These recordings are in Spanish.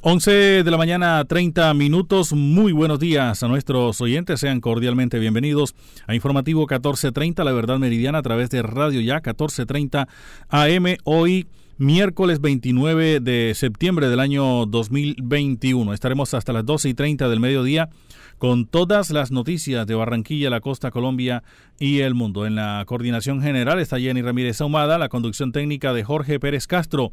11 de la mañana, 30 minutos. Muy buenos días a nuestros oyentes. Sean cordialmente bienvenidos a Informativo 1430, La Verdad Meridiana, a través de Radio Ya 1430 AM. Hoy, miércoles 29 de septiembre del año 2021. Estaremos hasta las 12 y 30 del mediodía con todas las noticias de Barranquilla, la costa, Colombia y el mundo. En la coordinación general está Jenny Ramírez Ahumada, la conducción técnica de Jorge Pérez Castro.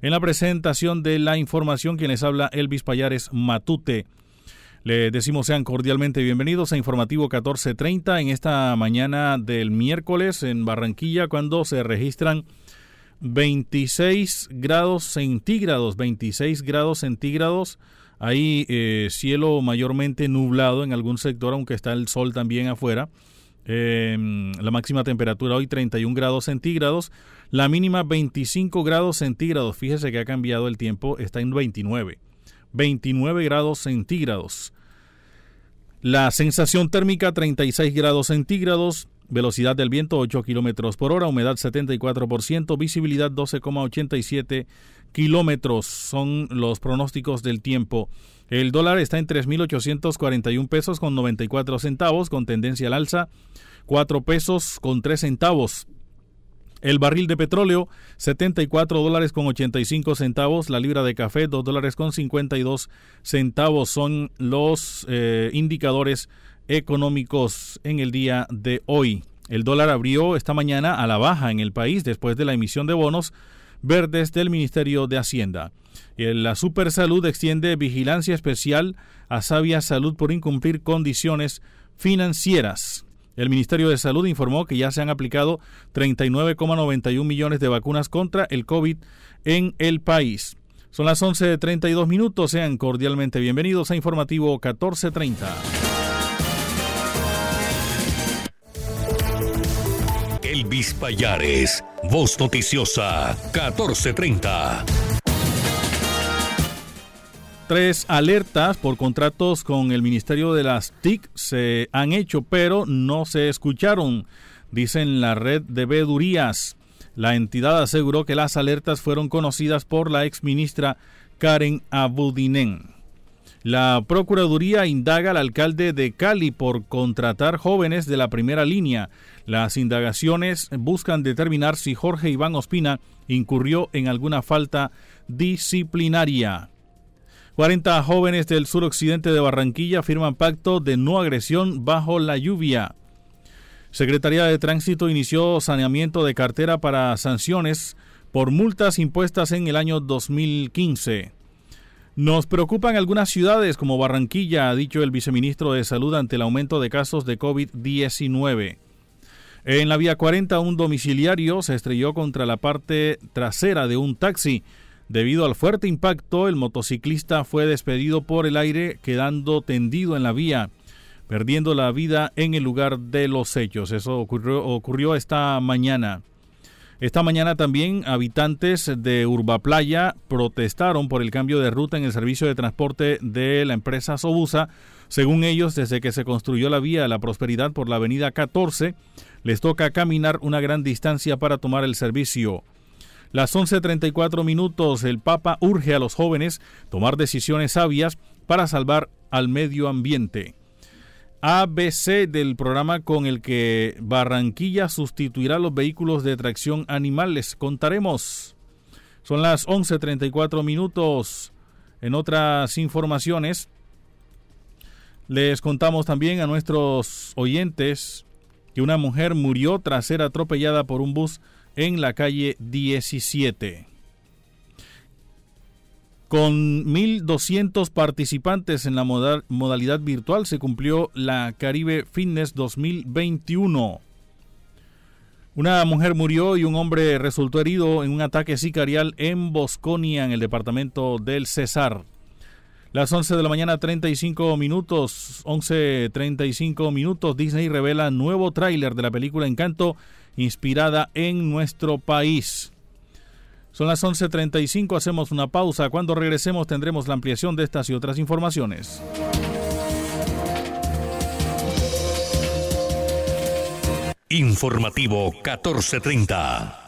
En la presentación de la información, quienes habla Elvis Payares Matute. Le decimos sean cordialmente bienvenidos a Informativo 1430 en esta mañana del miércoles en Barranquilla cuando se registran 26 grados centígrados, 26 grados centígrados hay eh, cielo mayormente nublado en algún sector, aunque está el sol también afuera. Em, la máxima temperatura hoy 31 grados centígrados. La mínima 25 grados centígrados. Fíjese que ha cambiado el tiempo, está en 29. 29 grados centígrados. La sensación térmica 36 grados centígrados. Velocidad del viento 8 kilómetros por hora, humedad 74%, visibilidad 12,87 kilómetros son los pronósticos del tiempo. El dólar está en 3.841 pesos con 94 centavos, con tendencia al alza, 4 pesos con 3 centavos. El barril de petróleo, 74 dólares con 85 centavos. La libra de café, 2 dólares con 52 centavos. Son los eh, indicadores económicos en el día de hoy. El dólar abrió esta mañana a la baja en el país después de la emisión de bonos verdes del Ministerio de Hacienda. La Supersalud extiende vigilancia especial a Sabia Salud por incumplir condiciones financieras. El Ministerio de Salud informó que ya se han aplicado 39,91 millones de vacunas contra el COVID en el país. Son las 11.32 minutos. Sean cordialmente bienvenidos a Informativo 1430. Elvis Voz Noticiosa, 1430. Tres alertas por contratos con el Ministerio de las TIC se han hecho, pero no se escucharon, dicen la red de vedurías. La entidad aseguró que las alertas fueron conocidas por la exministra Karen Abudinen. La Procuraduría indaga al alcalde de Cali por contratar jóvenes de la primera línea. Las indagaciones buscan determinar si Jorge Iván Ospina incurrió en alguna falta disciplinaria. 40 jóvenes del suroccidente de Barranquilla firman pacto de no agresión bajo la lluvia. Secretaría de Tránsito inició saneamiento de cartera para sanciones por multas impuestas en el año 2015. Nos preocupan algunas ciudades como Barranquilla, ha dicho el viceministro de Salud ante el aumento de casos de COVID-19. En la vía 40, un domiciliario se estrelló contra la parte trasera de un taxi. Debido al fuerte impacto, el motociclista fue despedido por el aire, quedando tendido en la vía, perdiendo la vida en el lugar de los hechos. Eso ocurrió, ocurrió esta mañana. Esta mañana también habitantes de Urbaplaya protestaron por el cambio de ruta en el servicio de transporte de la empresa Sobusa. Según ellos, desde que se construyó la vía la prosperidad por la avenida 14, les toca caminar una gran distancia para tomar el servicio. Las 11.34 minutos, el Papa urge a los jóvenes tomar decisiones sabias para salvar al medio ambiente. ABC del programa con el que Barranquilla sustituirá los vehículos de tracción animal. Les contaremos. Son las 11.34 minutos. En otras informaciones, les contamos también a nuestros oyentes que una mujer murió tras ser atropellada por un bus en la calle 17. Con 1.200 participantes en la modalidad virtual se cumplió la Caribe Fitness 2021. Una mujer murió y un hombre resultó herido en un ataque sicarial en Bosconia, en el departamento del Cesar. Las 11 de la mañana, 35 minutos, 11.35 minutos, Disney revela nuevo tráiler de la película Encanto, inspirada en nuestro país. Son las 11.35, hacemos una pausa. Cuando regresemos tendremos la ampliación de estas y otras informaciones. Informativo 1430.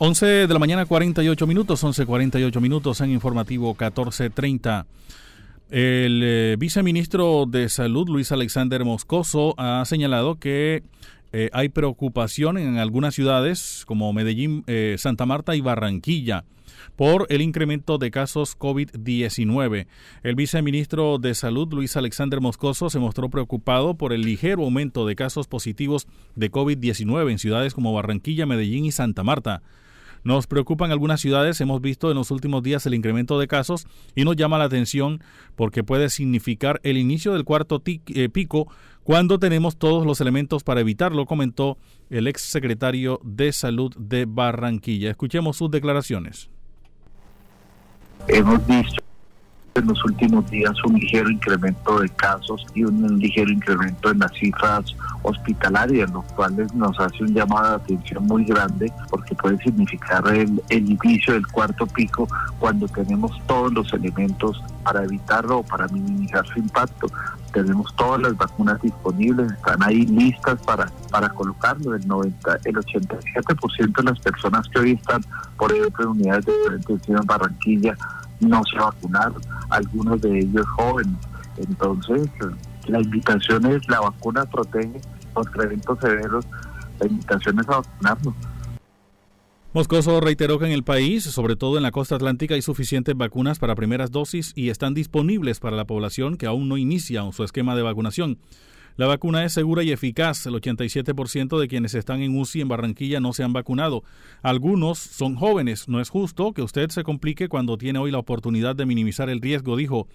11 de la mañana, 48 minutos, 11.48 minutos en informativo 14.30. El eh, viceministro de Salud, Luis Alexander Moscoso, ha señalado que eh, hay preocupación en algunas ciudades como Medellín, eh, Santa Marta y Barranquilla por el incremento de casos COVID-19. El viceministro de Salud, Luis Alexander Moscoso, se mostró preocupado por el ligero aumento de casos positivos de COVID-19 en ciudades como Barranquilla, Medellín y Santa Marta. Nos preocupan algunas ciudades, hemos visto en los últimos días el incremento de casos y nos llama la atención porque puede significar el inicio del cuarto eh, pico cuando tenemos todos los elementos para evitarlo, comentó el ex secretario de Salud de Barranquilla. Escuchemos sus declaraciones. Hemos visto en los últimos días un ligero incremento de casos y un ligero incremento en las cifras hospitalarias, lo cual nos hace un llamado de atención muy grande porque puede significar el, inicio del cuarto pico cuando tenemos todos los elementos para evitarlo o para minimizar su impacto. Tenemos todas las vacunas disponibles, están ahí listas para, para colocarlo. El, 90, el 87% de las personas que hoy están, por ejemplo, en unidades de prevención en Barranquilla, no se vacunaron, algunos de ellos jóvenes. Entonces, la invitación es, la vacuna protege contra eventos severos, la invitación es a vacunarnos. Moscoso reiteró que en el país, sobre todo en la costa atlántica, hay suficientes vacunas para primeras dosis y están disponibles para la población que aún no inicia su esquema de vacunación. La vacuna es segura y eficaz. El 87% de quienes están en UCI en Barranquilla no se han vacunado. Algunos son jóvenes. No es justo que usted se complique cuando tiene hoy la oportunidad de minimizar el riesgo, dijo.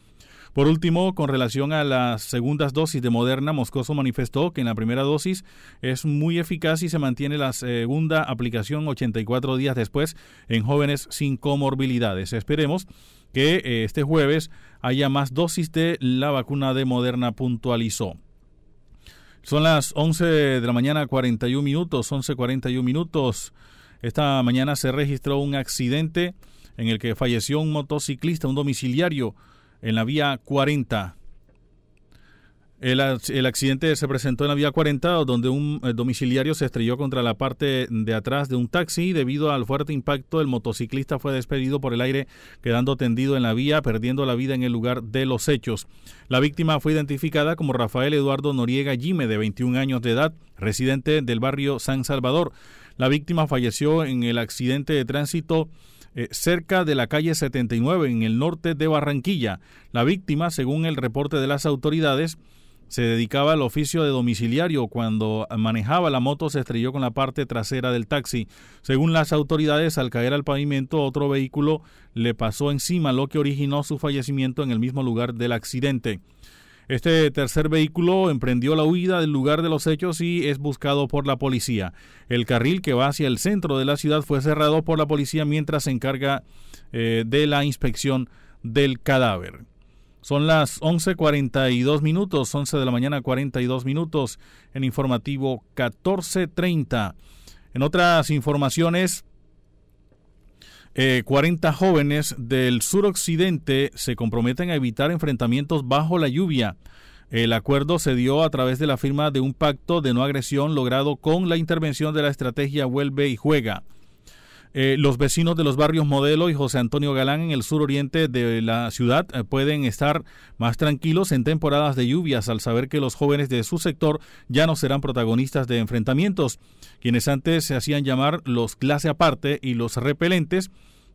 Por último, con relación a las segundas dosis de Moderna, Moscoso manifestó que en la primera dosis es muy eficaz y se mantiene la segunda aplicación 84 días después en jóvenes sin comorbilidades. Esperemos que eh, este jueves haya más dosis de la vacuna de Moderna, puntualizó. Son las 11 de la mañana, 41 minutos, 11.41 minutos. Esta mañana se registró un accidente en el que falleció un motociclista, un domiciliario, en la vía 40 el, accidente se presentó en la vía 40, donde un eh, domiciliario se estrelló contra la parte de atrás de un taxi. Debido al fuerte impacto, el motociclista fue despedido por el aire, quedando tendido en la vía, perdiendo la vida en el lugar de los hechos. La víctima fue identificada como Rafael Eduardo Noriega Gime, de 21 años de edad, residente del barrio San Salvador. La víctima falleció en el accidente de tránsito eh, cerca de la calle 79 en el norte de Barranquilla. La víctima, según el reporte de las autoridades, se dedicaba al oficio de domiciliario. Cuando manejaba la moto se estrelló con la parte trasera del taxi. Según las autoridades, al caer al pavimento, otro vehículo le pasó encima, lo que originó su fallecimiento en el mismo lugar del accidente. Este tercer vehículo emprendió la huida del lugar de los hechos y es buscado por la policía. El carril que va hacia el centro de la ciudad fue cerrado por la policía mientras se encarga eh, de la inspección del cadáver. Son las 11.42 minutos, 11 de la mañana 42 minutos en informativo 14.30. En otras informaciones, 40 eh, jóvenes del suroccidente se comprometen a evitar enfrentamientos bajo la lluvia. El acuerdo se dio a través de la firma de un pacto de no agresión logrado con la intervención de la estrategia Vuelve y Juega. Eh, los vecinos de los barrios Modelo y José Antonio Galán en el sur oriente de la ciudad eh, pueden estar más tranquilos en temporadas de lluvias al saber que los jóvenes de su sector ya no serán protagonistas de enfrentamientos. Quienes antes se hacían llamar los clase aparte y los repelentes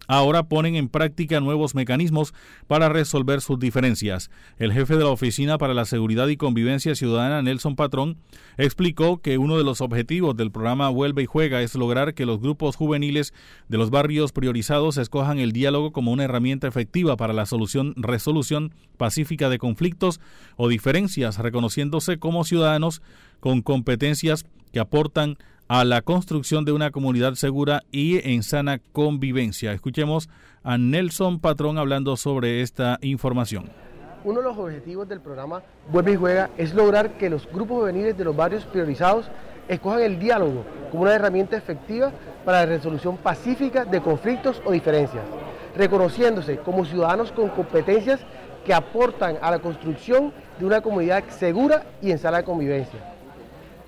ahora ponen en práctica nuevos mecanismos para resolver sus diferencias. El jefe de la Oficina para la Seguridad y Convivencia Ciudadana, Nelson Patrón, explicó que uno de los objetivos del programa Vuelve y Juega es lograr que los grupos juveniles de los barrios priorizados escojan el diálogo como una herramienta efectiva para la solución, resolución pacífica de conflictos o diferencias, reconociéndose como ciudadanos con competencias que aportan a la construcción de una comunidad segura y en sana convivencia. Escuchemos a Nelson Patrón hablando sobre esta información. Uno de los objetivos del programa Vuelve y Juega es lograr que los grupos juveniles de los barrios priorizados escojan el diálogo como una herramienta efectiva para la resolución pacífica de conflictos o diferencias, reconociéndose como ciudadanos con competencias que aportan a la construcción de una comunidad segura y en sana convivencia.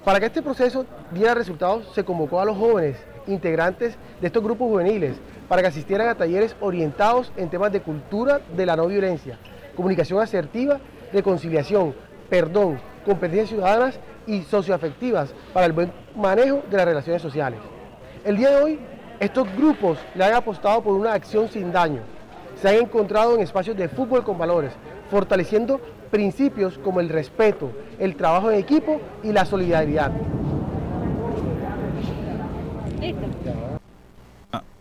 Para que este proceso diera resultados, se convocó a los jóvenes integrantes de estos grupos juveniles para que asistieran a talleres orientados en temas de cultura de la no violencia, comunicación asertiva, reconciliación, perdón, competencias ciudadanas y socioafectivas para el buen manejo de las relaciones sociales. El día de hoy, estos grupos le han apostado por una acción sin daño. Se han encontrado en espacios de fútbol con valores, fortaleciendo principios como el respeto, el trabajo en equipo y la solidaridad.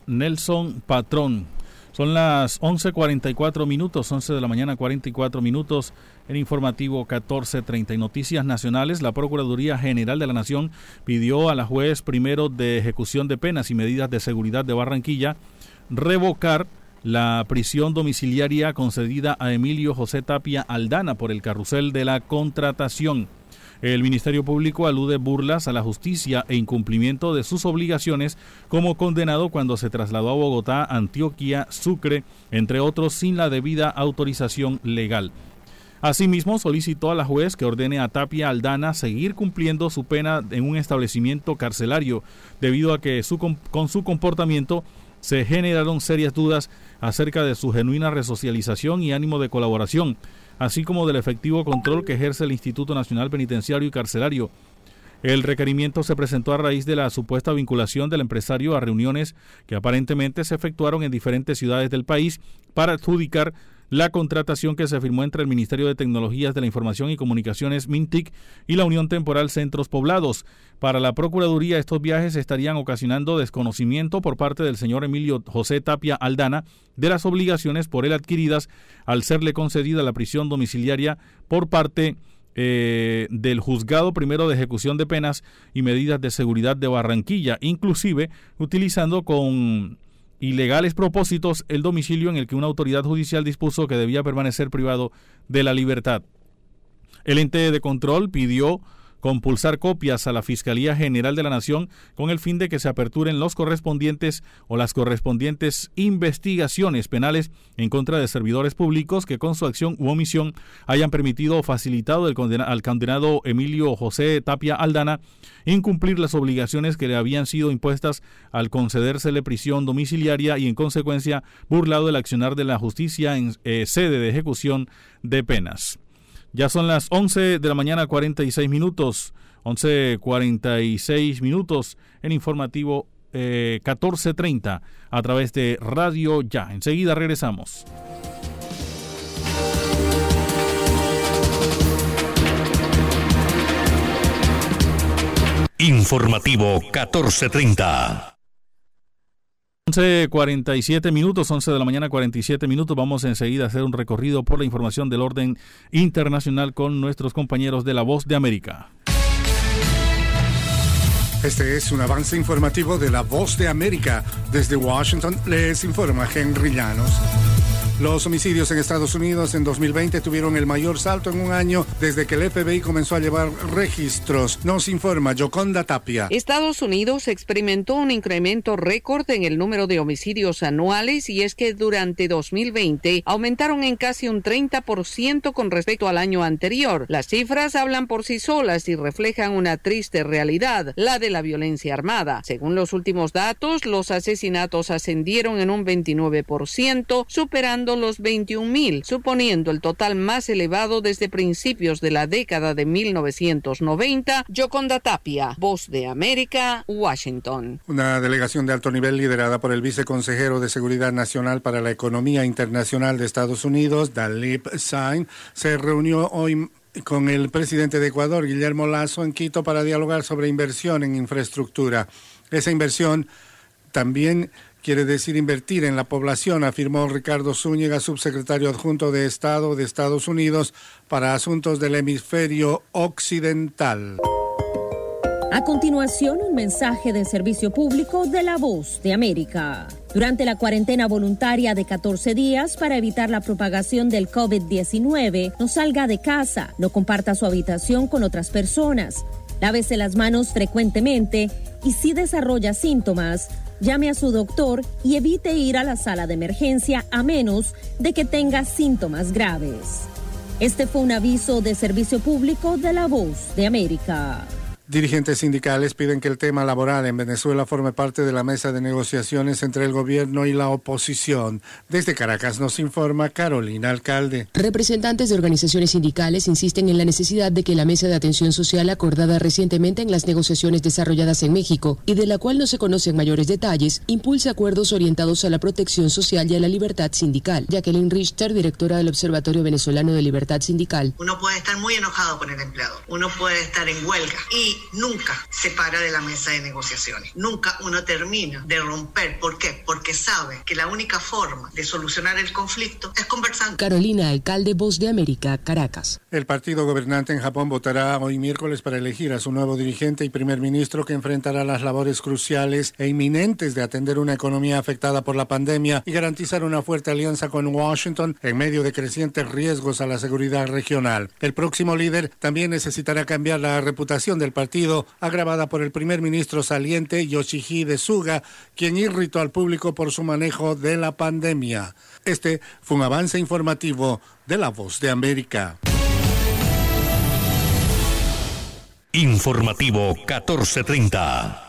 Nelson Patrón. Son las 11.44 minutos, 11 de la mañana 44 minutos en informativo 14.30. Noticias nacionales, la Procuraduría General de la Nación pidió a la juez primero de ejecución de penas y medidas de seguridad de Barranquilla revocar la prisión domiciliaria concedida a Emilio José Tapia Aldana por el carrusel de la contratación. El Ministerio Público alude burlas a la justicia e incumplimiento de sus obligaciones como condenado cuando se trasladó a Bogotá, Antioquia, Sucre, entre otros, sin la debida autorización legal. Asimismo, solicitó a la juez que ordene a Tapia Aldana seguir cumpliendo su pena en un establecimiento carcelario, debido a que su, con su comportamiento se generaron serias dudas acerca de su genuina resocialización y ánimo de colaboración, así como del efectivo control que ejerce el Instituto Nacional Penitenciario y Carcelario. El requerimiento se presentó a raíz de la supuesta vinculación del empresario a reuniones que aparentemente se efectuaron en diferentes ciudades del país para adjudicar la contratación que se firmó entre el Ministerio de Tecnologías de la Información y Comunicaciones MINTIC y la Unión Temporal Centros Poblados. Para la Procuraduría, estos viajes estarían ocasionando desconocimiento por parte del señor Emilio José Tapia Aldana de las obligaciones por él adquiridas al serle concedida la prisión domiciliaria por parte eh, del juzgado primero de ejecución de penas y medidas de seguridad de Barranquilla, inclusive utilizando con ilegales propósitos el domicilio en el que una autoridad judicial dispuso que debía permanecer privado de la libertad. El ente de control pidió compulsar copias a la Fiscalía General de la Nación con el fin de que se aperturen los correspondientes o las correspondientes investigaciones penales en contra de servidores públicos que con su acción u omisión hayan permitido o facilitado al condenado Emilio José Tapia Aldana incumplir las obligaciones que le habían sido impuestas al concedérsele prisión domiciliaria y en consecuencia burlado el accionar de la justicia en eh, sede de ejecución de penas. Ya son las 11 de la mañana 46 minutos, 11.46 minutos en informativo 14.30 eh, a través de Radio Ya. Enseguida regresamos. Informativo 1430. 11.47 minutos, 11 de la mañana 47 minutos. Vamos enseguida a hacer un recorrido por la información del orden internacional con nuestros compañeros de La Voz de América. Este es un avance informativo de La Voz de América. Desde Washington les informa Henry Llanos. Los homicidios en Estados Unidos en 2020 tuvieron el mayor salto en un año desde que el FBI comenzó a llevar registros. Nos informa Yoconda Tapia. Estados Unidos experimentó un incremento récord en el número de homicidios anuales y es que durante 2020 aumentaron en casi un 30% con respecto al año anterior. Las cifras hablan por sí solas y reflejan una triste realidad, la de la violencia armada. Según los últimos datos, los asesinatos ascendieron en un 29%, superando los 21.000, suponiendo el total más elevado desde principios de la década de 1990. Yoconda Tapia, Voz de América, Washington. Una delegación de alto nivel liderada por el viceconsejero de Seguridad Nacional para la Economía Internacional de Estados Unidos, Dalip Sain, se reunió hoy con el presidente de Ecuador, Guillermo Lazo, en Quito para dialogar sobre inversión en infraestructura. Esa inversión también quiere decir invertir en la población, afirmó Ricardo Zúñiga, subsecretario adjunto de Estado de Estados Unidos para Asuntos del Hemisferio Occidental. A continuación, un mensaje de servicio público de la voz de América. Durante la cuarentena voluntaria de 14 días para evitar la propagación del COVID-19, no salga de casa, no comparta su habitación con otras personas, lávese las manos frecuentemente y si desarrolla síntomas, llame a su doctor y evite ir a la sala de emergencia a menos de que tenga síntomas graves. Este fue un aviso de servicio público de la voz de América. Dirigentes sindicales piden que el tema laboral en Venezuela forme parte de la mesa de negociaciones entre el gobierno y la oposición. Desde Caracas nos informa Carolina Alcalde. Representantes de organizaciones sindicales insisten en la necesidad de que la mesa de atención social acordada recientemente en las negociaciones desarrolladas en México y de la cual no se conocen mayores detalles, impulse acuerdos orientados a la protección social y a la libertad sindical. Jacqueline Richter, directora del Observatorio Venezolano de Libertad Sindical. Uno puede estar muy enojado con el empleador, uno puede estar en huelga y nunca se para de la mesa de negociaciones. Nunca uno termina de romper. ¿Por qué? Porque sabe que la única forma de solucionar el conflicto es conversando. Carolina, alcalde Voz de América, Caracas. El partido gobernante en Japón votará hoy miércoles para elegir a su nuevo dirigente y primer ministro que enfrentará las labores cruciales e inminentes de atender una economía afectada por la pandemia y garantizar una fuerte alianza con Washington en medio de crecientes riesgos a la seguridad regional. El próximo líder también necesitará cambiar la reputación del partido, agravada por el primer ministro saliente Yoshihide Suga, quien irritó al público por su manejo de la pandemia. Este fue un avance informativo de La Voz de América. Informativo 1430.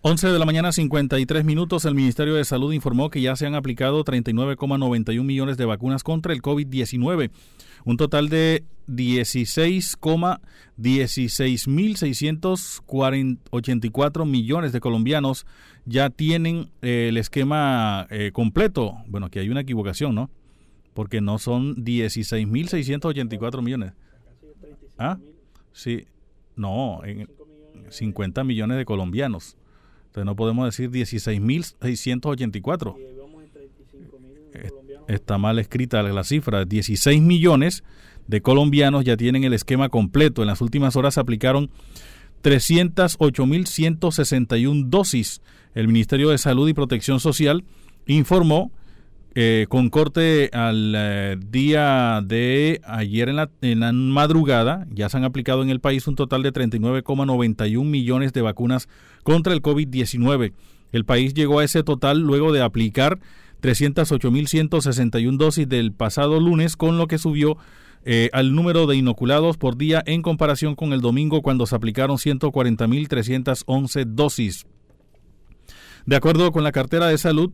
11 de la mañana 53 minutos, el Ministerio de Salud informó que ya se han aplicado 39,91 millones de vacunas contra el COVID-19. Un total de 16,16.684 millones de colombianos ya tienen eh, el esquema eh, completo. Bueno, aquí hay una equivocación, ¿no? Porque no son 16.684 millones. ¿Ah? Sí. No, en 50 millones de colombianos. Entonces no podemos decir 16.684. Está mal escrita la cifra, 16 millones de colombianos ya tienen el esquema completo. En las últimas horas aplicaron 308.161 dosis. El Ministerio de Salud y Protección Social informó eh, con corte al eh, día de ayer en la, madrugada, ya se han aplicado en el país un total de 39,91 millones de vacunas contra el COVID-19. El país llegó a ese total luego de aplicar 308.161 dosis del pasado lunes, con lo que subió eh, al número de inoculados por día en comparación con el domingo cuando se aplicaron 140.311 dosis. De acuerdo con la cartera de salud,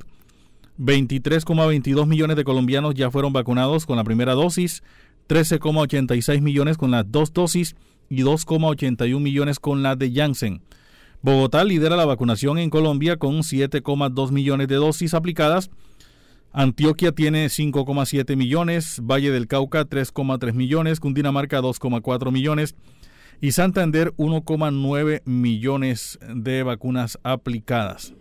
23,22 millones de colombianos ya fueron vacunados con la primera dosis, 13,86 millones con las dos dosis y 2,81 millones con la de Janssen. Bogotá lidera la vacunación en Colombia con 7,2 millones de dosis aplicadas. Antioquia tiene 5,7 millones, Valle del Cauca 3,3 millones, Cundinamarca 2,4 millones y Santander 1,9 millones de vacunas aplicadas.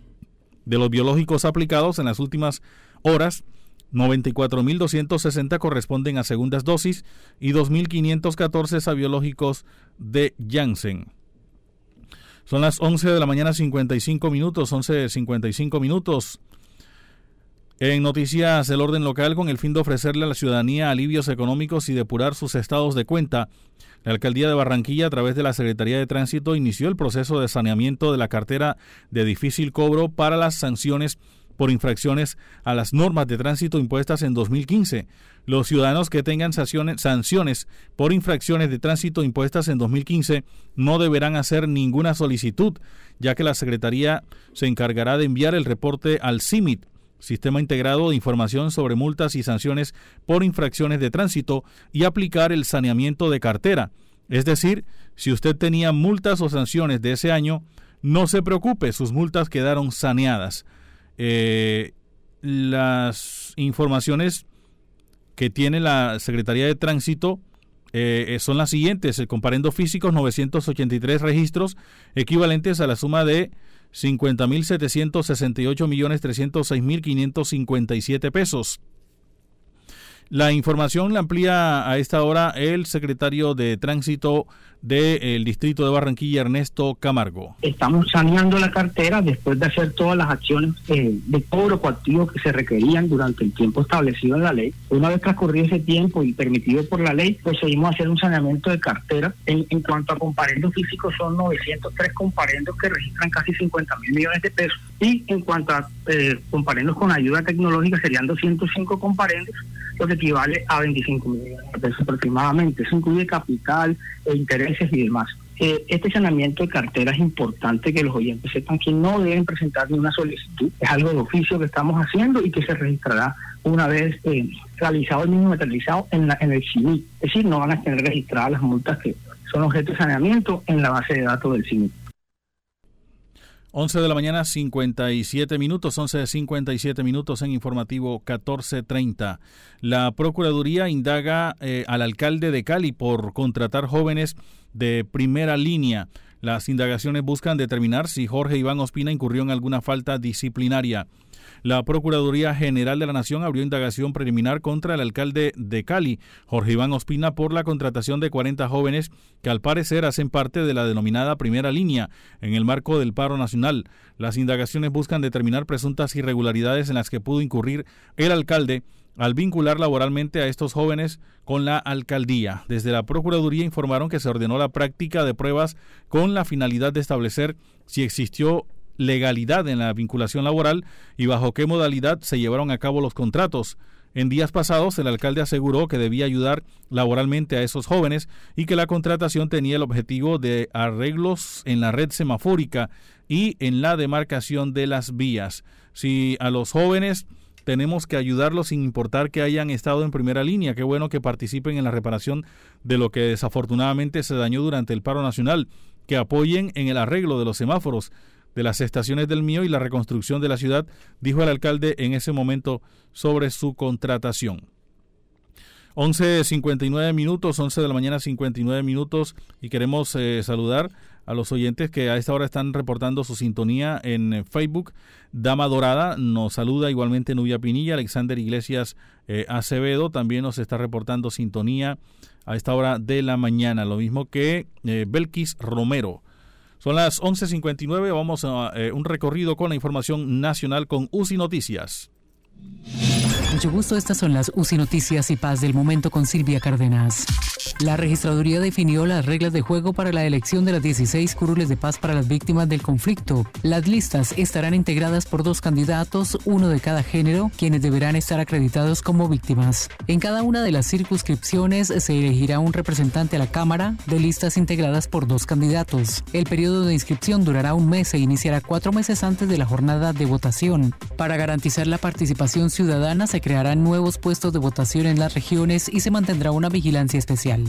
De los biológicos aplicados en las últimas horas, 94.260 corresponden a segundas dosis y 2.514 a biológicos de Janssen. Son las 11 de la mañana 55 minutos, 11.55 minutos. En noticias del orden local, con el fin de ofrecerle a la ciudadanía alivios económicos y depurar sus estados de cuenta, la alcaldía de Barranquilla, a través de la Secretaría de Tránsito, inició el proceso de saneamiento de la cartera de difícil cobro para las sanciones por infracciones a las normas de tránsito impuestas en 2015. Los ciudadanos que tengan sanciones por infracciones de tránsito impuestas en 2015 no deberán hacer ninguna solicitud, ya que la Secretaría se encargará de enviar el reporte al CIMIT, Sistema Integrado de Información sobre Multas y Sanciones por Infracciones de Tránsito, y aplicar el saneamiento de cartera. Es decir, si usted tenía multas o sanciones de ese año, no se preocupe, sus multas quedaron saneadas. Eh, las informaciones que tiene la Secretaría de Tránsito eh, son las siguientes. El comparendo físicos, 983 registros, equivalentes a la suma de 50.768.306.557 pesos. La información la amplía a esta hora el secretario de Tránsito del Distrito de Barranquilla, Ernesto Camargo. Estamos saneando la cartera después de hacer todas las acciones eh, de cobro coactivo que se requerían durante el tiempo establecido en la ley. Una vez transcurrido ese tiempo y permitido por la ley, procedimos a hacer un saneamiento de cartera. En, en cuanto a comparendos físicos, son 903 comparendos que registran casi 50 mil millones de pesos. Y en cuanto a eh, comparendos con ayuda tecnológica, serían 205 comparendos, lo que equivale a 25 millones de pesos aproximadamente. Eso incluye capital e interés y demás. Eh, este saneamiento de cartera es importante que los oyentes sepan que no deben presentar ninguna solicitud. Es algo de oficio que estamos haciendo y que se registrará una vez eh, realizado el mismo materializado en, la, en el CIMI. Es decir, no van a tener registradas las multas que son objeto de saneamiento en la base de datos del CIMI. 11 de la mañana, 57 minutos, 11 de 57 minutos en informativo 1430. La Procuraduría indaga eh, al alcalde de Cali por contratar jóvenes de primera línea. Las indagaciones buscan determinar si Jorge Iván Ospina incurrió en alguna falta disciplinaria. La Procuraduría General de la Nación abrió indagación preliminar contra el alcalde de Cali, Jorge Iván Ospina, por la contratación de 40 jóvenes que al parecer hacen parte de la denominada primera línea en el marco del paro nacional. Las indagaciones buscan determinar presuntas irregularidades en las que pudo incurrir el alcalde al vincular laboralmente a estos jóvenes con la alcaldía. Desde la Procuraduría informaron que se ordenó la práctica de pruebas con la finalidad de establecer si existió legalidad en la vinculación laboral y bajo qué modalidad se llevaron a cabo los contratos. En días pasados, el alcalde aseguró que debía ayudar laboralmente a esos jóvenes y que la contratación tenía el objetivo de arreglos en la red semafórica y en la demarcación de las vías. Si a los jóvenes tenemos que ayudarlos sin importar que hayan estado en primera línea, qué bueno que participen en la reparación de lo que desafortunadamente se dañó durante el paro nacional, que apoyen en el arreglo de los semáforos de las estaciones del mío y la reconstrucción de la ciudad, dijo el alcalde en ese momento sobre su contratación. 11.59 minutos, 11 de la mañana 59 minutos y queremos eh, saludar a los oyentes que a esta hora están reportando su sintonía en eh, Facebook. Dama Dorada nos saluda igualmente Nubia Pinilla, Alexander Iglesias eh, Acevedo también nos está reportando sintonía a esta hora de la mañana, lo mismo que Belkis Romero. Son las 11.59, vamos a un recorrido con la información nacional con UCI Noticias. Mucho gusto, estas son las UCI Noticias y Paz del momento con Silvia Cárdenas. La registraduría definió las reglas de juego para la elección de las 16 curules de paz para las víctimas del conflicto. Las listas estarán integradas por dos candidatos, uno de cada género, quienes deberán estar acreditados como víctimas. En cada una de las circunscripciones se elegirá un representante a la Cámara de listas integradas por dos candidatos. El periodo de inscripción durará un mes e iniciará cuatro meses antes de la jornada de votación. Para garantizar la participación ciudadana se crearán nuevos puestos de votación en las regiones y se mantendrá una vigilancia especial.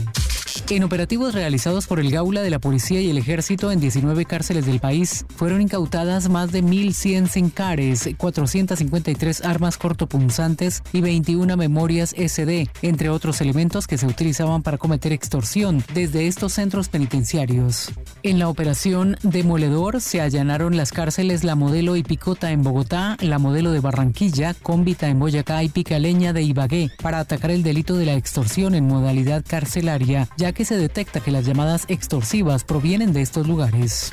En operativos realizados por el Gaula de la Policía y el Ejército en 19 cárceles del país, fueron incautadas más de 1.100 sincares, 453 armas cortopunzantes y 21 memorias SD, entre otros elementos que se utilizaban para cometer extorsión desde estos centros penitenciarios. En la operación Demoledor se allanaron las cárceles La Modelo y Picota en Bogotá, La Modelo de Barranquilla, Cómbita en Boyacá y de Ibagué para atacar el delito de la extorsión en modalidad carcelaria, ya que se detecta que las llamadas extorsivas provienen de estos lugares.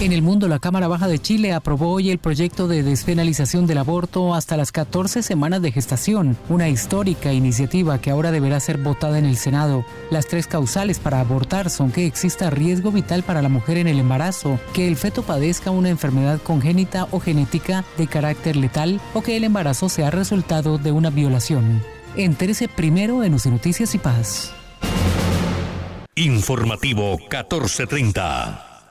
En el mundo, la Cámara Baja de Chile aprobó hoy el proyecto de despenalización del aborto hasta las 14 semanas de gestación, una histórica iniciativa que ahora deberá ser votada en el Senado. Las tres causales para abortar son que exista riesgo vital para la mujer en el embarazo, que el feto padezca una enfermedad congénita o genética de carácter letal o que el embarazo sea resultado de una violación. Entérese primero en UCI Noticias y Paz. Informativo 1430.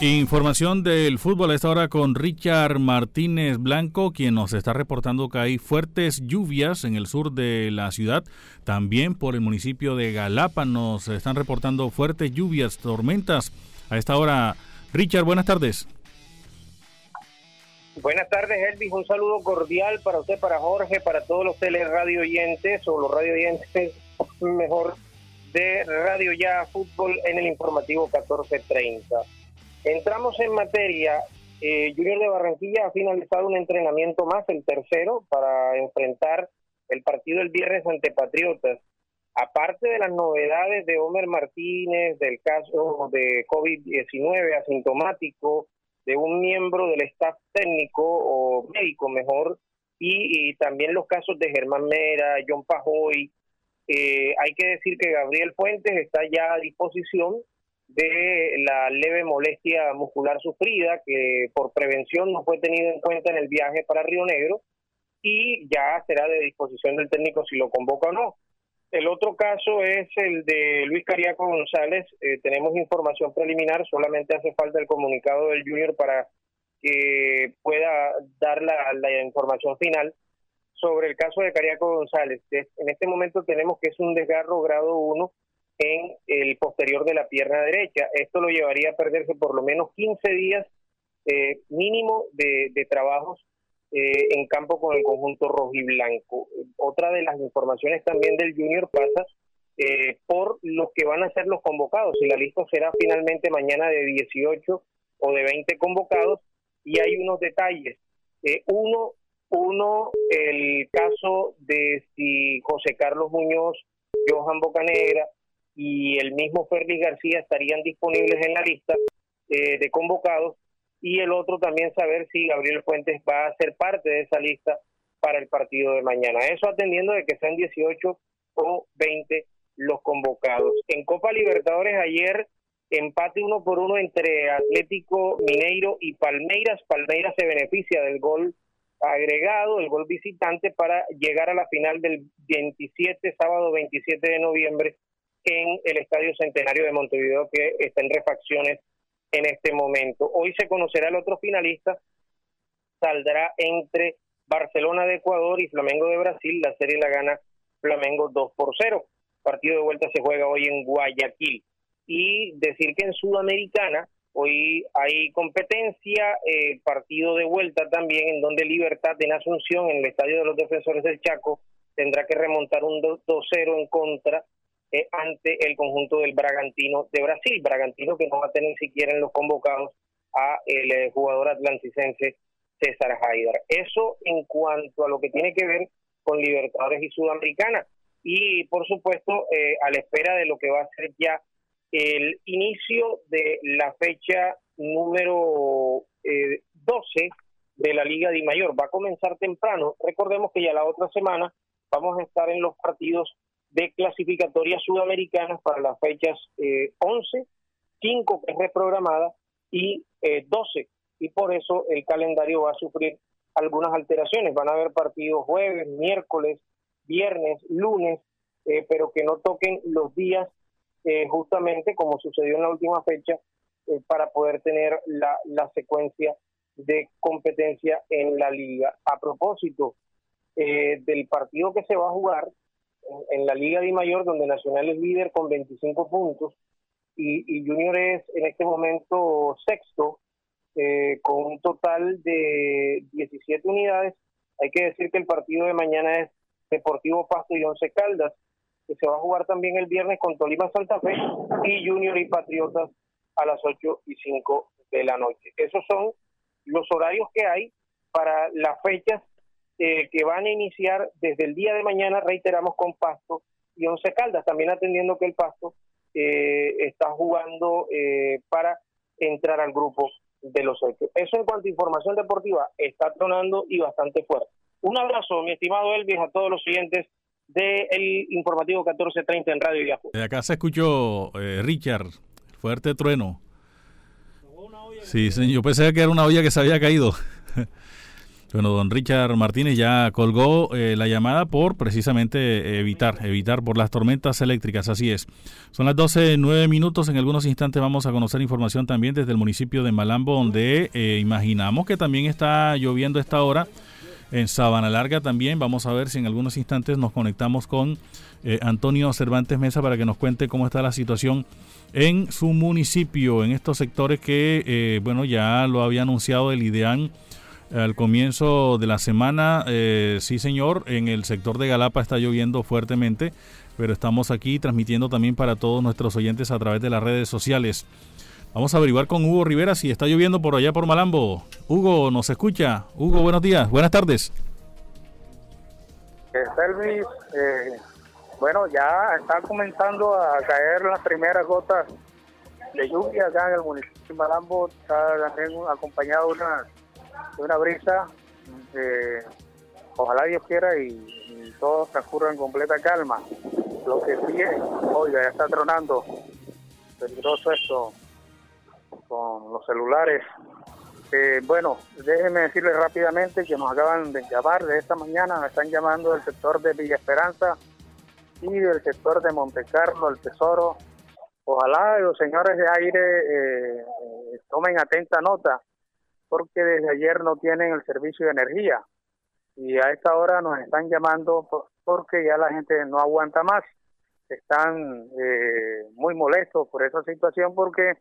Información del fútbol a esta hora con Richard Martínez Blanco, quien nos está reportando que hay fuertes lluvias en el sur de la ciudad. También por el municipio de Galapa nos están reportando fuertes lluvias, tormentas. A esta hora, Richard, buenas tardes. Buenas tardes, Elvis. Un saludo cordial para usted, para Jorge, para todos los teleradio oyentes o los radio oyentes, mejor, de Radio Ya Fútbol en el informativo 1430. Entramos en materia. Eh, Junior de Barranquilla ha finalizado un entrenamiento más, el tercero, para enfrentar el partido el viernes ante Patriotas. Aparte de las novedades de Homer Martínez, del caso de COVID-19 asintomático, de un miembro del staff técnico o médico mejor, y, y también los casos de Germán Mera, John Pajoy, eh, hay que decir que Gabriel Fuentes está ya a disposición de la leve molestia muscular sufrida que por prevención no fue tenido en cuenta en el viaje para Río Negro y ya será de disposición del técnico si lo convoca o no. El otro caso es el de Luis Cariaco González. Eh, tenemos información preliminar, solamente hace falta el comunicado del Junior para que pueda dar la, la información final sobre el caso de Cariaco González. En este momento tenemos que es un desgarro grado 1 en el posterior de la pierna derecha. Esto lo llevaría a perderse por lo menos 15 días eh, mínimo de, de trabajos eh, en campo con el conjunto rojo y blanco. Otra de las informaciones también del Junior pasa eh, por los que van a ser los convocados. Y la lista será finalmente mañana de 18 o de 20 convocados y hay unos detalles. uno, uno, el caso de si José Carlos Muñoz, Johan Bocanegra, y el mismo Ferdi García estarían disponibles en la lista eh, de convocados y el otro también saber si Gabriel Fuentes va a ser parte de esa lista para el partido de mañana. Eso atendiendo de que sean 18 o 20 los convocados. En Copa Libertadores ayer empate uno por uno entre Atlético Mineiro y Palmeiras. Palmeiras se beneficia del gol agregado, el gol visitante para llegar a la final del 27, sábado 27 de noviembre en el Estadio Centenario de Montevideo que está en refacciones en este momento. Hoy se conocerá el otro finalista, saldrá entre Barcelona de Ecuador y Flamengo de Brasil, la serie la gana Flamengo 2 por 0. Partido de vuelta se juega hoy en Guayaquil. Y decir que en Sudamericana hoy hay competencia, eh, partido de vuelta también en donde Libertad en Asunción, en el Estadio de los Defensores del Chaco, tendrá que remontar un 2-0 en contra eh, ante el conjunto del Bragantino de Brasil. Bragantino que no va a tener siquiera en los convocados a el eh, jugador atlanticense César Haidar. Eso en cuanto a lo que tiene que ver con Libertadores y Sudamericana. Y por supuesto, eh, a la espera de lo que va a ser ya el inicio de la fecha número 12 de la Liga de Mayor. Va a comenzar temprano. Recordemos que ya la otra semana vamos a estar en los partidos de clasificatorias sudamericanas para las fechas eh, 11, 5 que es reprogramada y eh, 12. Y por eso el calendario va a sufrir algunas alteraciones. Van a haber partidos jueves, miércoles, viernes, lunes, eh, pero que no toquen los días eh, justamente como sucedió en la última fecha eh, para poder tener la, la secuencia de competencia en la liga. A propósito eh, del partido que se va a jugar en, en la Liga de Mayor, donde Nacional es líder con 25 puntos y, y Junior es en este momento sexto eh, con un total de 17 unidades. Hay que decir que el partido de mañana es Deportivo Pasto y Once Caldas, que se va a jugar también el viernes con Tolima Santa Fe y Junior y Patriotas a las 8 y 5 de la noche. Esos son los horarios que hay para las fechas eh, que van a iniciar desde el día de mañana, reiteramos, con Pasto y Once Caldas, también atendiendo que el Pasto eh, está jugando eh, para entrar al grupo de los ocho. Eso en cuanto a información deportiva está tronando y bastante fuerte. Un abrazo, mi estimado Elvis, a todos los siguientes del informativo 1430 en Radio Yahoo. De acá se escuchó, eh, Richard, fuerte trueno. Sí, señor, yo pensé que era una olla que se había caído. Bueno, don Richard Martínez ya colgó eh, la llamada por precisamente evitar, evitar por las tormentas eléctricas, así es. Son las 12, 9 minutos, en algunos instantes vamos a conocer información también desde el municipio de Malambo, donde eh, imaginamos que también está lloviendo esta hora. En Sabana Larga también, vamos a ver si en algunos instantes nos conectamos con eh, Antonio Cervantes Mesa para que nos cuente cómo está la situación en su municipio, en estos sectores que, bueno, ya lo había anunciado el IDEAN al comienzo de la semana, eh, sí señor, en el sector de Galapa está lloviendo fuertemente, pero estamos aquí transmitiendo también para todos nuestros oyentes a través de las redes sociales. Vamos a averiguar con Hugo Rivera si está lloviendo por allá por Malambo. Hugo, ¿nos escucha? Hugo, buenos días, buenas tardes. Eh, bueno, ya está comenzando a caer las primeras gotas de lluvia acá en el municipio de Malambo. Está también acompañado de de una brisa. Eh, ojalá Dios quiera y, y, todo transcurra en completa calma. Lo que sí es, oiga, ya está tronando. Peligroso esto con los celulares. Eh, bueno, déjenme decirles rápidamente que nos acaban de llamar de esta mañana, me están llamando del sector de Villa Esperanza y del sector de Montecarlo, el Tesoro. Ojalá los señores de aire eh, tomen atenta nota porque desde ayer no tienen el servicio de energía y a esta hora nos están llamando porque ya la gente no aguanta más. Están eh, muy molestos por esa situación porque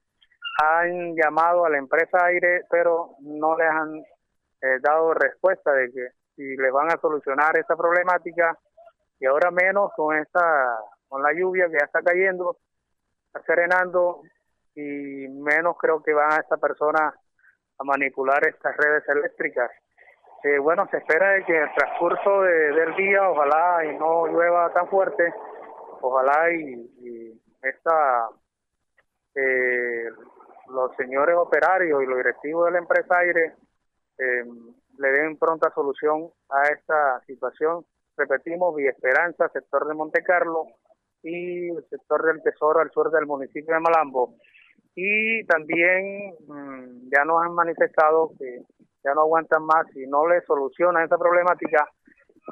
han llamado a la empresa aire pero no les han eh, dado respuesta de que si les van a solucionar esta problemática y ahora menos con esta con la lluvia que ya está cayendo, está serenando y menos creo que van a esta persona a manipular estas redes eléctricas. Eh, bueno, se espera de que en el transcurso del día, ojalá y no llueva tan fuerte, ojalá y, esta, eh, los señores operarios y los directivos de la empresa aire eh, le den pronta solución a esta situación. Repetimos, Villa Esperanza, sector de Monte Carlo y sector del Tesoro al sur del municipio de Malambo y también mm, ya nos han manifestado que ya no aguantan más y no les solucionan esa problemática,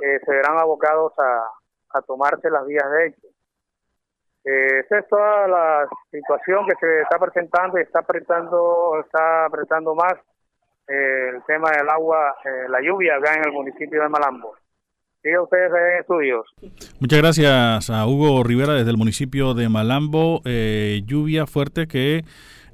eh, se verán abocados a, a tomarse las vías de hecho. Eh, esa es toda la situación que se está presentando y está apretando, está apretando más eh, el tema del agua, eh, la lluvia acá en el municipio de Malambo. Sigan ustedes en estudios. Muchas gracias a Hugo Rivera desde el municipio de Malambo. Eh, lluvia fuerte que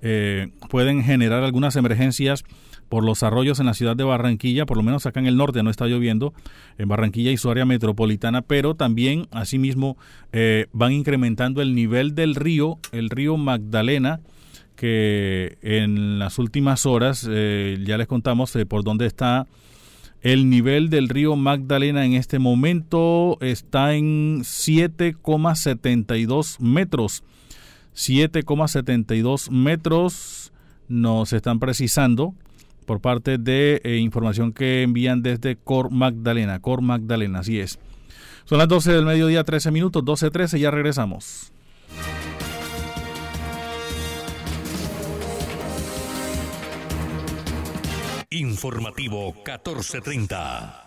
eh, pueden generar algunas emergencias por los arroyos en la ciudad de Barranquilla, por lo menos acá en el norte no está lloviendo, en Barranquilla y su área metropolitana, pero también asimismo eh, van incrementando el nivel del río, el río Magdalena, que en las últimas horas eh, ya les contamos eh, por dónde está el nivel del río Magdalena en este momento está en 7,72 metros. 7,72 metros nos están precisando por parte de eh, información que envían desde Cor Magdalena. Cor Magdalena, así es. Son las 12 del mediodía, 13 minutos, 12.13, ya regresamos. Informativo 1430.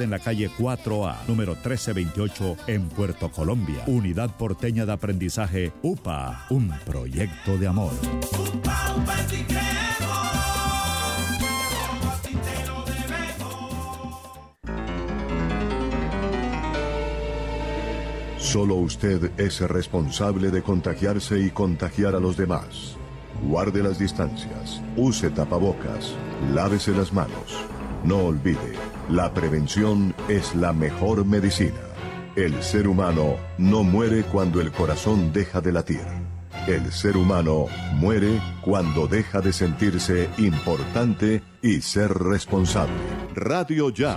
en la calle 4A, número 1328, en Puerto Colombia. Unidad Porteña de Aprendizaje UPA, un proyecto de amor. Solo usted es responsable de contagiarse y contagiar a los demás. Guarde las distancias, use tapabocas, lávese las manos. No olvide, la prevención es la mejor medicina. El ser humano no muere cuando el corazón deja de latir. El ser humano muere cuando deja de sentirse importante y ser responsable. Radio Ya.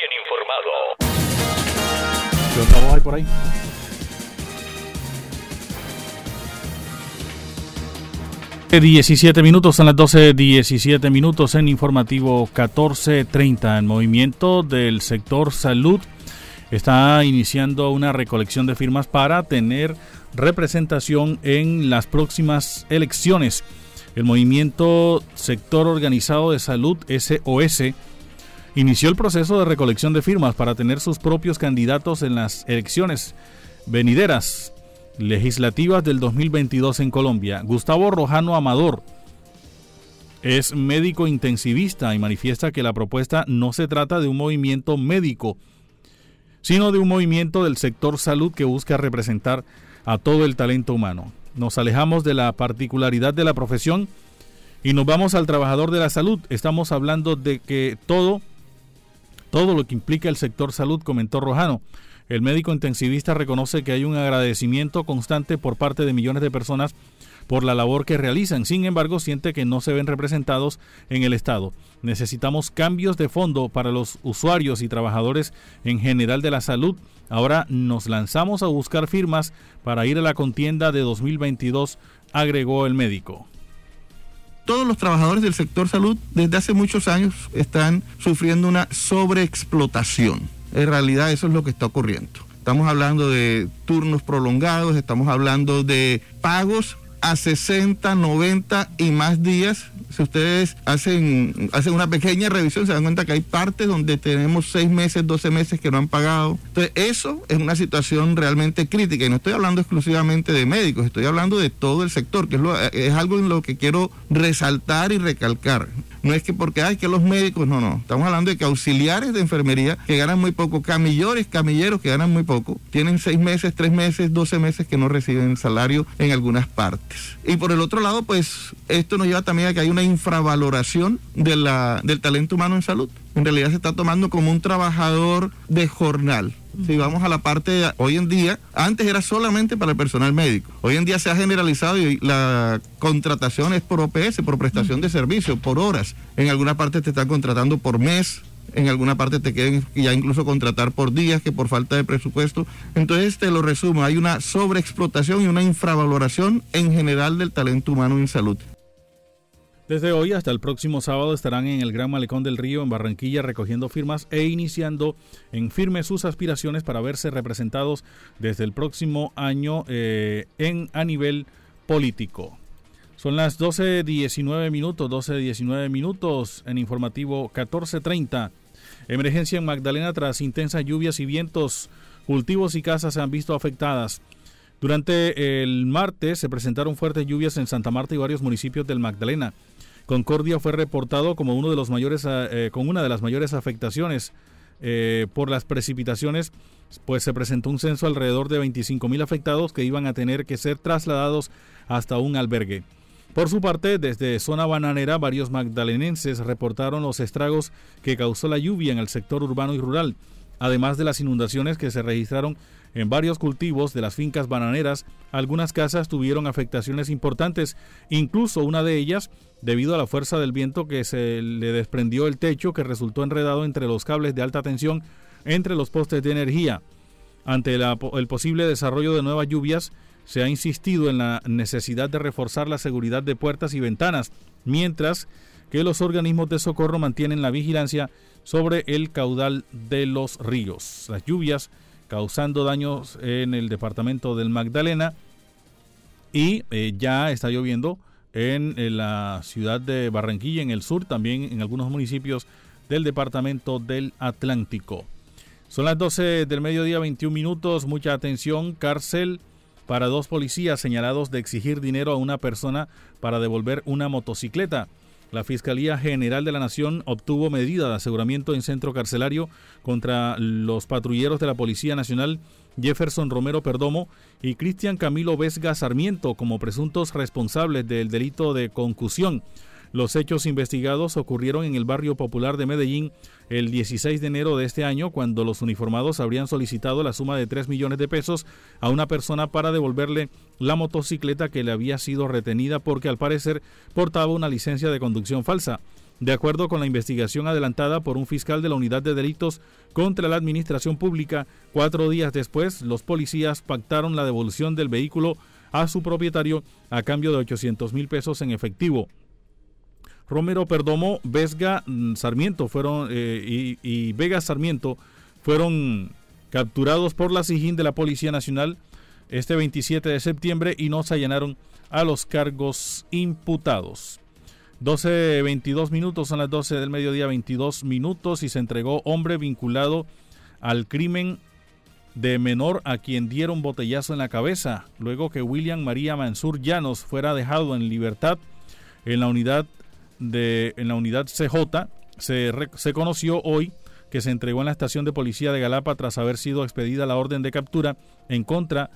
Eh, 17 minutos, son las 12, 17 minutos en informativo 1430. El movimiento del sector salud está iniciando una recolección de firmas para tener representación en las próximas elecciones. El movimiento Sector Organizado de Salud, SOS, inició el proceso de recolección de firmas para tener sus propios candidatos en las elecciones venideras legislativas del 2022 en Colombia. Gustavo Rojano Amador es médico intensivista y manifiesta que la propuesta no se trata de un movimiento médico, sino de un movimiento del sector salud que busca representar a todo el talento humano. Nos alejamos de la particularidad de la profesión y nos vamos al trabajador de la salud. Estamos hablando de que todo todo lo que implica el sector salud, comentó Rojano. El médico intensivista reconoce que hay un agradecimiento constante por parte de millones de personas por la labor que realizan. Sin embargo, siente que no se ven representados en el Estado. Necesitamos cambios de fondo para los usuarios y trabajadores en general de la salud. Ahora nos lanzamos a buscar firmas para ir a la contienda de 2022, agregó el médico. Todos los trabajadores del sector salud desde hace muchos años están sufriendo una sobreexplotación. En realidad eso es lo que está ocurriendo. Estamos hablando de turnos prolongados, estamos hablando de pagos a 60, 90 y más días. Si ustedes hacen, hacen una pequeña revisión, se dan cuenta que hay partes donde tenemos 6 meses, 12 meses que no han pagado. Entonces, eso es una situación realmente crítica. Y no estoy hablando exclusivamente de médicos, estoy hablando de todo el sector, que es, algo en lo que quiero resaltar y recalcar. No es que porque hay que los médicos, no, no. Estamos hablando de que auxiliares de enfermería que ganan muy poco, camillores, camilleros que ganan muy poco, tienen seis meses, tres meses, doce meses que no reciben salario en algunas partes. Y por el otro lado, pues esto nos lleva también a que hay una infravaloración de la, del talento humano en salud. En realidad se está tomando como un trabajador de jornal. Si vamos a la parte hoy en día, antes era solamente para el personal médico. Hoy en día se ha generalizado y la contratación es por OPS, por prestación de servicio, por horas. En alguna parte te están contratando por mes, en alguna parte te quieren ya incluso contratar por días que por falta de presupuesto. Entonces te lo resumo, hay una sobreexplotación y una infravaloración en general del talento humano en salud. Desde hoy hasta el próximo sábado estarán en el Gran Malecón del Río en Barranquilla recogiendo firmas e iniciando en firme sus aspiraciones para verse representados desde el próximo año eh, en a nivel político. Son las 12.19 minutos, 12.19 minutos en informativo 14.30. Emergencia en Magdalena tras intensas lluvias y vientos. Cultivos y casas se han visto afectadas. Durante el martes se presentaron fuertes lluvias en Santa Marta y varios municipios del Magdalena. Concordia fue reportado como uno de los mayores, eh, con una de las mayores afectaciones eh, por las precipitaciones, pues se presentó un censo alrededor de 25 mil afectados que iban a tener que ser trasladados hasta un albergue. Por su parte, desde zona bananera, varios magdalenenses reportaron los estragos que causó la lluvia en el sector urbano y rural, además de las inundaciones que se registraron en varios cultivos de las fincas bananeras. Algunas casas tuvieron afectaciones importantes, incluso una de ellas debido a la fuerza del viento que se le desprendió el techo que resultó enredado entre los cables de alta tensión entre los postes de energía. Ante el posible desarrollo de nuevas lluvias, se ha insistido en la necesidad de reforzar la seguridad de puertas y ventanas, mientras que los organismos de socorro mantienen la vigilancia sobre el caudal de los ríos. Las lluvias causando daños en el departamento del Magdalena y eh, ya está lloviendo en, en la ciudad de Barranquilla, en el sur, también en algunos municipios del departamento del Atlántico. Son las 12 del mediodía, 21 minutos. Mucha atención. Cárcel para dos policías señalados de exigir dinero a una persona para devolver una motocicleta. La Fiscalía General de la Nación obtuvo medida de aseguramiento en centro carcelario contra los patrulleros de la Policía Nacional Jefferson Romero Perdomo y Cristian Camilo Vesga Sarmiento como presuntos responsables del delito de concusión. Los hechos investigados ocurrieron en el barrio popular de Medellín el 16 de enero de este año, cuando los uniformados habrían solicitado la suma de 3 millones de pesos a una persona para devolverle la motocicleta que le había sido retenida porque al parecer portaba una licencia de conducción falsa. De acuerdo con la investigación adelantada por un fiscal de la Unidad de Delitos contra la Administración Pública, cuatro días después los policías pactaron la devolución del vehículo a su propietario a cambio de 800 mil pesos en efectivo. Romero Perdomo, Vesga mm, Sarmiento fueron eh, y, y Vega Sarmiento fueron capturados por la SIGIN de la Policía Nacional este 27 de septiembre y no se allanaron a los cargos imputados. 12, 22 minutos, son las 12 del mediodía, 22 minutos y se entregó hombre vinculado al crimen de menor a quien dieron botellazo en la cabeza, luego que William María Mansur Llanos fuera dejado en libertad en la unidad de en la unidad CJ se, se conoció hoy que se entregó en la estación de policía de Galapa tras haber sido expedida la orden de captura en contra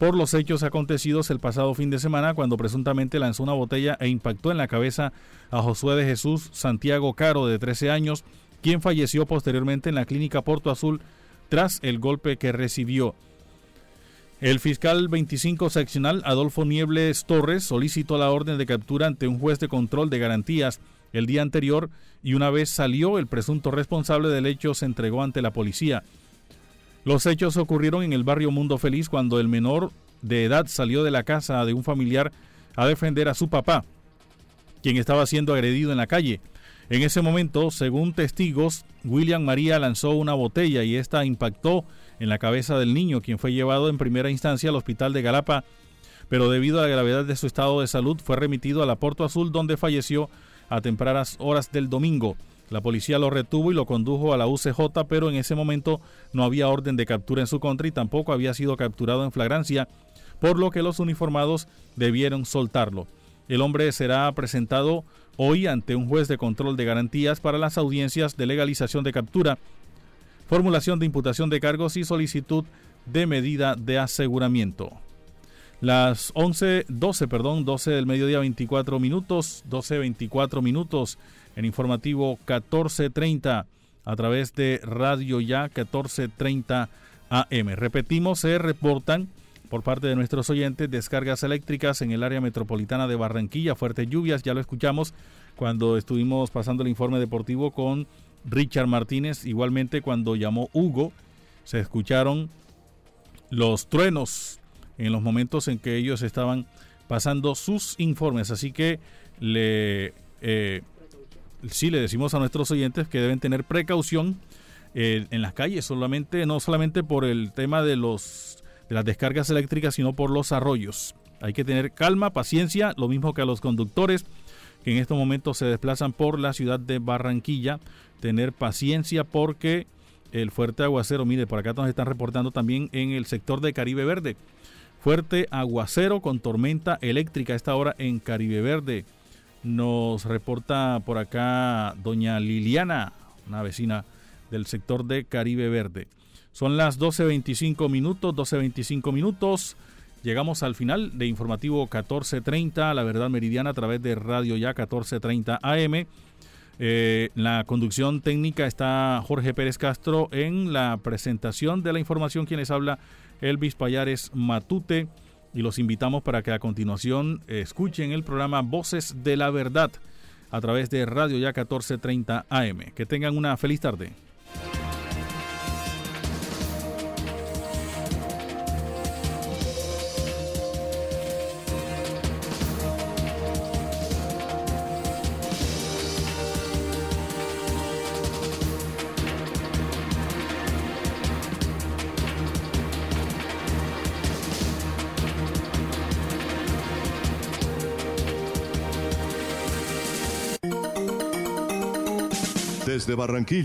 por los hechos acontecidos el pasado fin de semana cuando presuntamente lanzó una botella e impactó en la cabeza a Josué de Jesús Santiago Caro de 13 años, quien falleció posteriormente en la clínica Porto Azul tras el golpe que recibió. El fiscal 25 seccional Adolfo Niebles Torres solicitó la orden de captura ante un juez de control de garantías el día anterior y una vez salió el presunto responsable del hecho se entregó ante la policía. Los hechos ocurrieron en el barrio Mundo Feliz cuando el menor de edad salió de la casa de un familiar a defender a su papá. quien estaba siendo agredido en la calle. En ese momento, según testigos, William María lanzó una botella y esta impactó en la cabeza del niño, quien fue llevado en primera instancia al hospital de Galapa, pero debido a la gravedad de su estado de salud fue remitido a la Porto Azul donde falleció a tempranas horas del domingo. La policía lo retuvo y lo condujo a la UCJ, pero en ese momento no había orden de captura en su contra y tampoco había sido capturado en flagrancia, por lo que los uniformados debieron soltarlo. El hombre será presentado hoy ante un juez de control de garantías para las audiencias de legalización de captura, formulación de imputación de cargos y solicitud de medida de aseguramiento. Las 11, 12, perdón, 12 del mediodía 24 minutos, 12, 24 minutos en informativo 1430 a través de Radio Ya 1430 AM. Repetimos, se reportan por parte de nuestros oyentes descargas eléctricas en el área metropolitana de Barranquilla, fuertes lluvias, ya lo escuchamos cuando estuvimos pasando el informe deportivo con Richard Martínez, igualmente cuando llamó Hugo, se escucharon los truenos en los momentos en que ellos estaban pasando sus informes, así que le eh, sí le decimos a nuestros oyentes que deben tener precaución eh, en las calles, solamente, no solamente por el tema de los de las descargas eléctricas, sino por los arroyos. Hay que tener calma, paciencia, lo mismo que a los conductores que en estos momentos se desplazan por la ciudad de Barranquilla, tener paciencia porque el fuerte aguacero, mire, por acá nos están reportando también en el sector de Caribe Verde. Fuerte aguacero con tormenta eléctrica a esta hora en Caribe Verde. Nos reporta por acá doña Liliana, una vecina del sector de Caribe Verde. Son las 12.25 minutos, 12.25 minutos. Llegamos al final de informativo 1430, La Verdad Meridiana, a través de Radio Ya 1430 AM. Eh, la conducción técnica está Jorge Pérez Castro en la presentación de la información. Quienes habla Elvis Payares Matute y los invitamos para que a continuación escuchen el programa Voces de la Verdad a través de Radio Ya 1430 AM. Que tengan una feliz tarde. Desde Barranquilla.